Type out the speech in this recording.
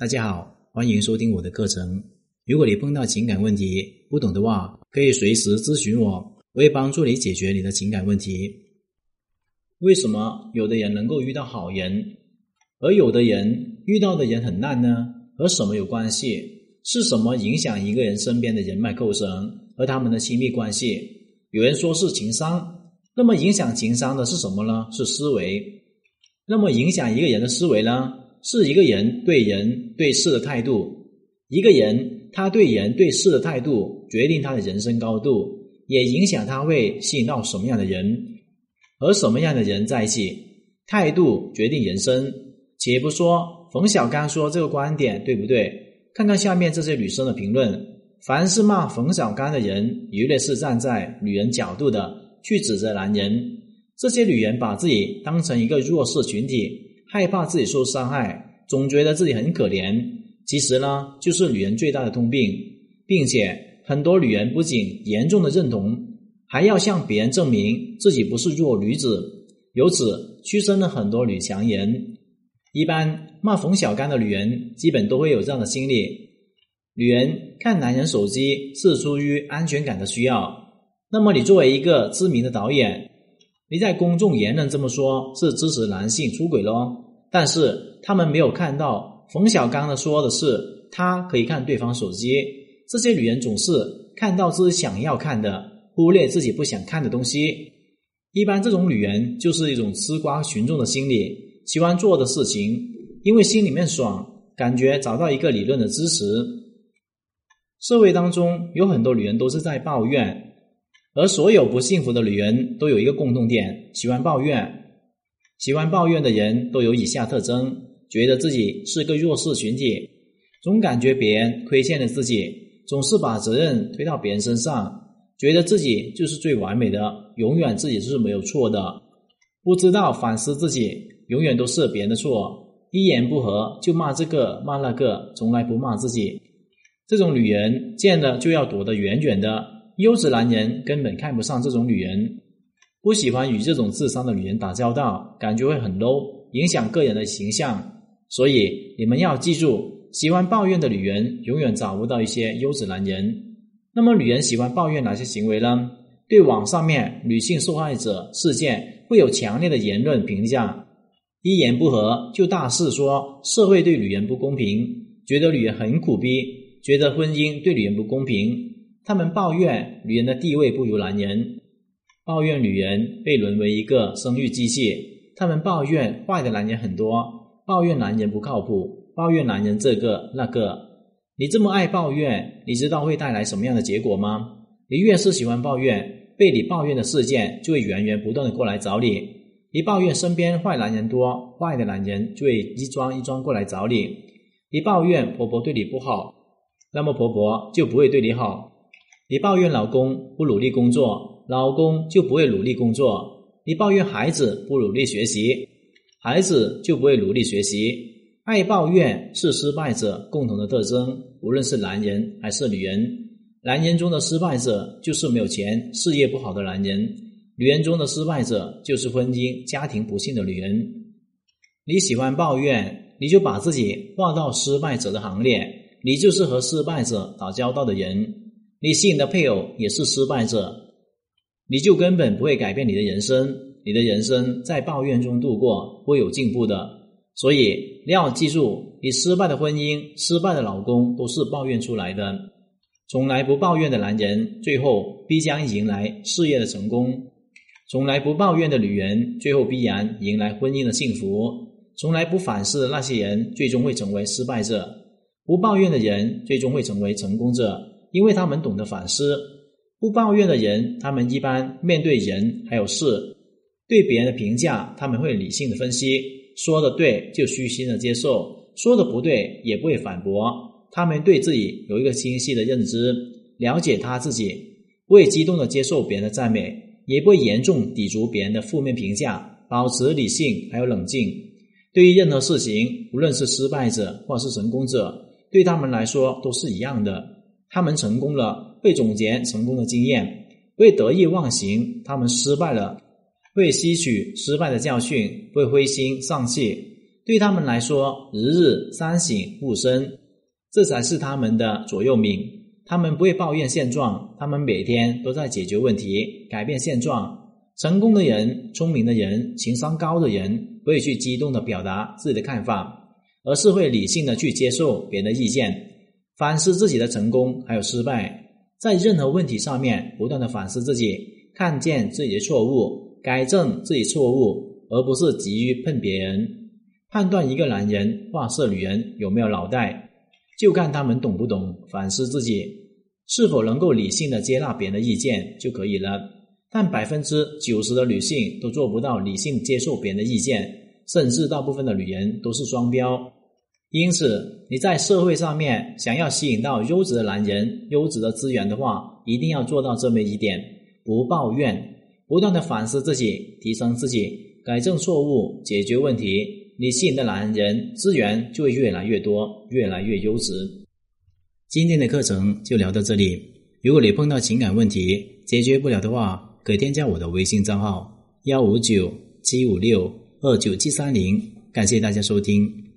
大家好，欢迎收听我的课程。如果你碰到情感问题不懂的话，可以随时咨询我，我会帮助你解决你的情感问题。为什么有的人能够遇到好人，而有的人遇到的人很烂呢？和什么有关系？是什么影响一个人身边的人脉构成和他们的亲密关系？有人说是情商，那么影响情商的是什么呢？是思维。那么影响一个人的思维呢？是一个人对人对事的态度。一个人他对人对事的态度，决定他的人生高度，也影响他会吸引到什么样的人，和什么样的人在一起。态度决定人生。且不说冯小刚说这个观点对不对，看看下面这些女生的评论。凡是骂冯小刚的人，一律是站在女人角度的去指责男人。这些女人把自己当成一个弱势群体。害怕自己受伤害，总觉得自己很可怜。其实呢，就是女人最大的通病，并且很多女人不仅严重的认同，还要向别人证明自己不是弱女子，由此催生了很多女强人。一般骂冯小刚的女人，基本都会有这样的心理：女人看男人手机是出于安全感的需要。那么，你作为一个知名的导演。你在公众言论这么说，是支持男性出轨喽？但是他们没有看到冯小刚的说的是，他可以看对方手机。这些女人总是看到自己想要看的，忽略自己不想看的东西。一般这种女人就是一种吃瓜群众的心理，喜欢做的事情，因为心里面爽，感觉找到一个理论的支持。社会当中有很多女人都是在抱怨。而所有不幸福的女人都有一个共同点：喜欢抱怨。喜欢抱怨的人都有以下特征：觉得自己是个弱势群体，总感觉别人亏欠了自己，总是把责任推到别人身上，觉得自己就是最完美的，永远自己是没有错的，不知道反思自己，永远都是别人的错，一言不合就骂这个骂那个，从来不骂自己。这种女人见了就要躲得远远的。优质男人根本看不上这种女人，不喜欢与这种智商的女人打交道，感觉会很 low，影响个人的形象。所以你们要记住，喜欢抱怨的女人永远找不到一些优质男人。那么，女人喜欢抱怨哪些行为呢？对网上面女性受害者事件会有强烈的言论评价，一言不合就大肆说社会对女人不公平，觉得女人很苦逼，觉得婚姻对女人不公平。他们抱怨女人的地位不如男人，抱怨女人被沦为一个生育机器。他们抱怨坏的男人很多，抱怨男人不靠谱，抱怨男人这个那个。你这么爱抱怨，你知道会带来什么样的结果吗？你越是喜欢抱怨，被你抱怨的事件就会源源不断的过来找你。你抱怨身边坏男人多，坏的男人就会一桩一桩过来找你。你抱怨婆婆对你不好，那么婆婆就不会对你好。你抱怨老公不努力工作，老公就不会努力工作；你抱怨孩子不努力学习，孩子就不会努力学习。爱抱怨是失败者共同的特征，无论是男人还是女人。男人中的失败者就是没有钱、事业不好的男人；女人中的失败者就是婚姻家庭不幸的女人。你喜欢抱怨，你就把自己划到失败者的行列，你就是和失败者打交道的人。你吸引的配偶也是失败者，你就根本不会改变你的人生。你的人生在抱怨中度过，会有进步的。所以你要记住，你失败的婚姻、失败的老公都是抱怨出来的。从来不抱怨的男人，最后必将迎来事业的成功；从来不抱怨的女人，最后必然迎来婚姻的幸福；从来不反思的那些人，最终会成为失败者；不抱怨的人，最终会成为成功者。因为他们懂得反思，不抱怨的人，他们一般面对人还有事，对别人的评价，他们会理性的分析，说的对就虚心的接受，说的不对也不会反驳。他们对自己有一个清晰的认知，了解他自己，不会激动的接受别人的赞美，也不会严重抵触别人的负面评价，保持理性还有冷静。对于任何事情，无论是失败者或是成功者，对他们来说都是一样的。他们成功了，会总结成功的经验；会得意忘形，他们失败了，会吸取失败的教训；会灰心丧气。对他们来说，日日三省吾身，这才是他们的左右铭。他们不会抱怨现状，他们每天都在解决问题，改变现状。成功的人、聪明的人、情商高的人，不会去激动的表达自己的看法，而是会理性的去接受别人的意见，反思自己的成功还有失败，在任何问题上面不断的反思自己，看见自己的错误，改正自己错误，而不是急于喷别人。判断一个男人或是女人有没有脑袋，就看他们懂不懂反思自己，是否能够理性的接纳别人的意见就可以了。但百分之九十的女性都做不到理性接受别人的意见，甚至大部分的女人都是双标。因此，你在社会上面想要吸引到优质的男人、优质的资源的话，一定要做到这么一点：不抱怨，不断的反思自己，提升自己，改正错误，解决问题。你吸引的男人资源就会越来越多，越来越优质。今天的课程就聊到这里。如果你碰到情感问题解决不了的话，可添加我的微信账号幺五九七五六二九七三零。感谢大家收听。